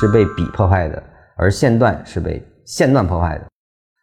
是被笔破坏的，而线段是被线段破坏的。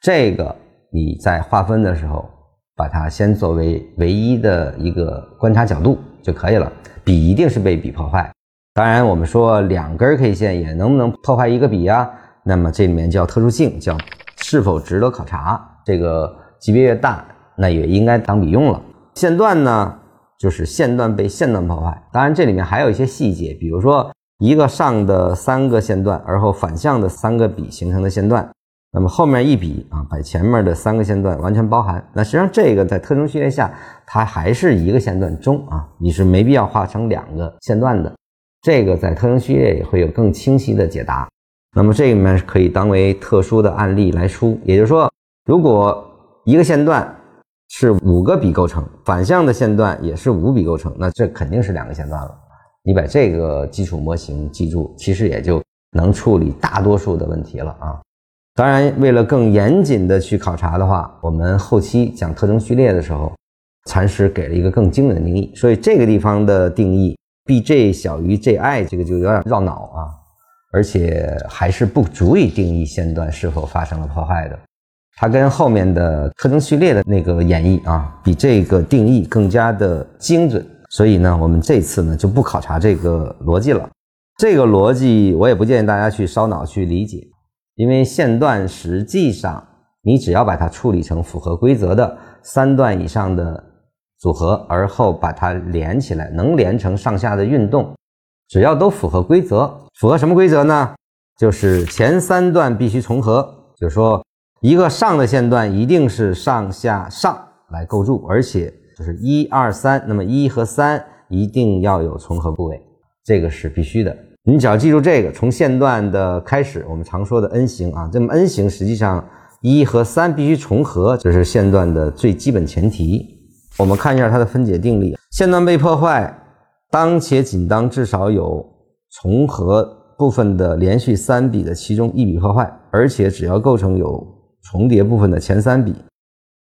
这个你在划分的时候，把它先作为唯一的一个观察角度就可以了。笔一定是被笔破坏。当然，我们说两根 K 线也能不能破坏一个笔啊？那么这里面叫特殊性，叫是否值得考察。这个级别越大，那也应该当笔用了。线段呢，就是线段被线段破坏。当然，这里面还有一些细节，比如说一个上的三个线段，而后反向的三个比形成的线段，那么后面一笔啊，把前面的三个线段完全包含。那实际上这个在特征序列下，它还是一个线段中啊，你是没必要画成两个线段的。这个在特征序列也会有更清晰的解答。那么这里面可以当为特殊的案例来出，也就是说，如果一个线段是五个比构成，反向的线段也是五比构成，那这肯定是两个线段了。你把这个基础模型记住，其实也就能处理大多数的问题了啊。当然，为了更严谨的去考察的话，我们后期讲特征序列的时候，禅师给了一个更精准的定义，所以这个地方的定义。bj 小于 ji，这个就有点绕脑啊，而且还是不足以定义线段是否发生了破坏的。它跟后面的特征序列的那个演绎啊，比这个定义更加的精准。所以呢，我们这次呢就不考察这个逻辑了。这个逻辑我也不建议大家去烧脑去理解，因为线段实际上你只要把它处理成符合规则的三段以上的。组合，而后把它连起来，能连成上下的运动，只要都符合规则，符合什么规则呢？就是前三段必须重合，就是说一个上的线段一定是上下上来构筑，而且就是一二三，那么一和三一定要有重合部位，这个是必须的。你只要记住这个，从线段的开始，我们常说的 N 型啊，这么 N 型实际上一和三必须重合，这是线段的最基本前提。我们看一下它的分解定理：线段被破坏，当且仅当至少有重合部分的连续三笔的其中一笔破坏，而且只要构成有重叠部分的前三笔，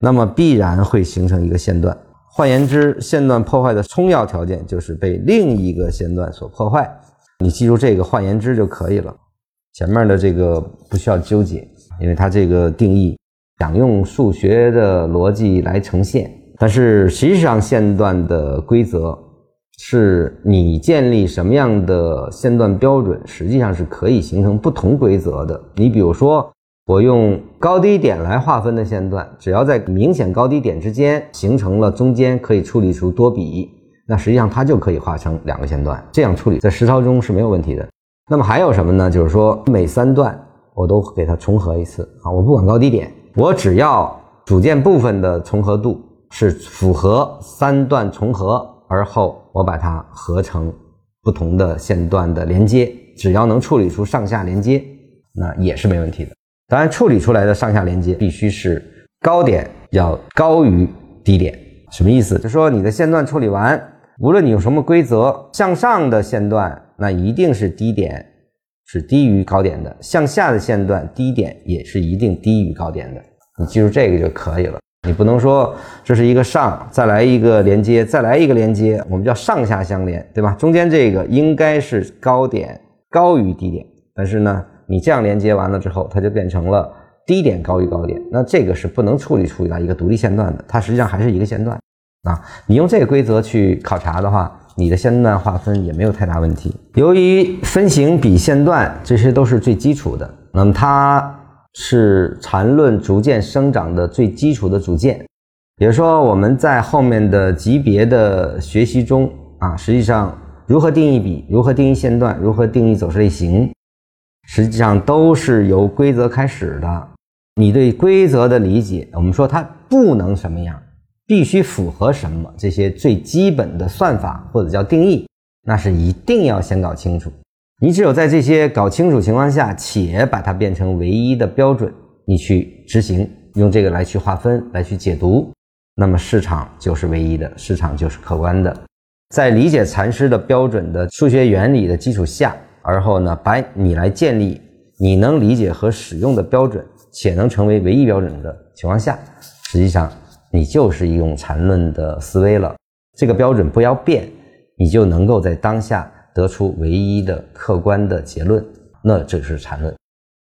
那么必然会形成一个线段。换言之，线段破坏的充要条件就是被另一个线段所破坏。你记住这个换言之就可以了，前面的这个不需要纠结，因为它这个定义想用数学的逻辑来呈现。但是实际上，线段的规则是你建立什么样的线段标准，实际上是可以形成不同规则的。你比如说，我用高低点来划分的线段，只要在明显高低点之间形成了中间可以处理出多笔，那实际上它就可以画成两个线段。这样处理在实操中是没有问题的。那么还有什么呢？就是说每三段我都给它重合一次啊，我不管高低点，我只要组件部分的重合度。是符合三段重合，而后我把它合成不同的线段的连接，只要能处理出上下连接，那也是没问题的。当然，处理出来的上下连接必须是高点要高于低点。什么意思？就说你的线段处理完，无论你用什么规则，向上的线段那一定是低点是低于高点的，向下的线段低点也是一定低于高点的。你记住这个就可以了。你不能说这是一个上，再来一个连接，再来一个连接，我们叫上下相连，对吧？中间这个应该是高点高于低点，但是呢，你这样连接完了之后，它就变成了低点高于高点，那这个是不能处理出来一个独立线段的，它实际上还是一个线段啊。你用这个规则去考察的话，你的线段划分也没有太大问题。由于分形比线段这些都是最基础的，那么它。是缠论逐渐生长的最基础的组件，也就是说，我们在后面的级别的学习中啊，实际上如何定义比，如何定义线段，如何定义走势类型，实际上都是由规则开始的。你对规则的理解，我们说它不能什么样，必须符合什么，这些最基本的算法或者叫定义，那是一定要先搞清楚。你只有在这些搞清楚情况下，且把它变成唯一的标准，你去执行，用这个来去划分，来去解读，那么市场就是唯一的，市场就是客观的。在理解禅师的标准的数学原理的基础下，而后呢，把你来建立你能理解和使用的标准，且能成为唯一标准的情况下，实际上你就是一种禅论的思维了。这个标准不要变，你就能够在当下。得出唯一的客观的结论，那这是禅论。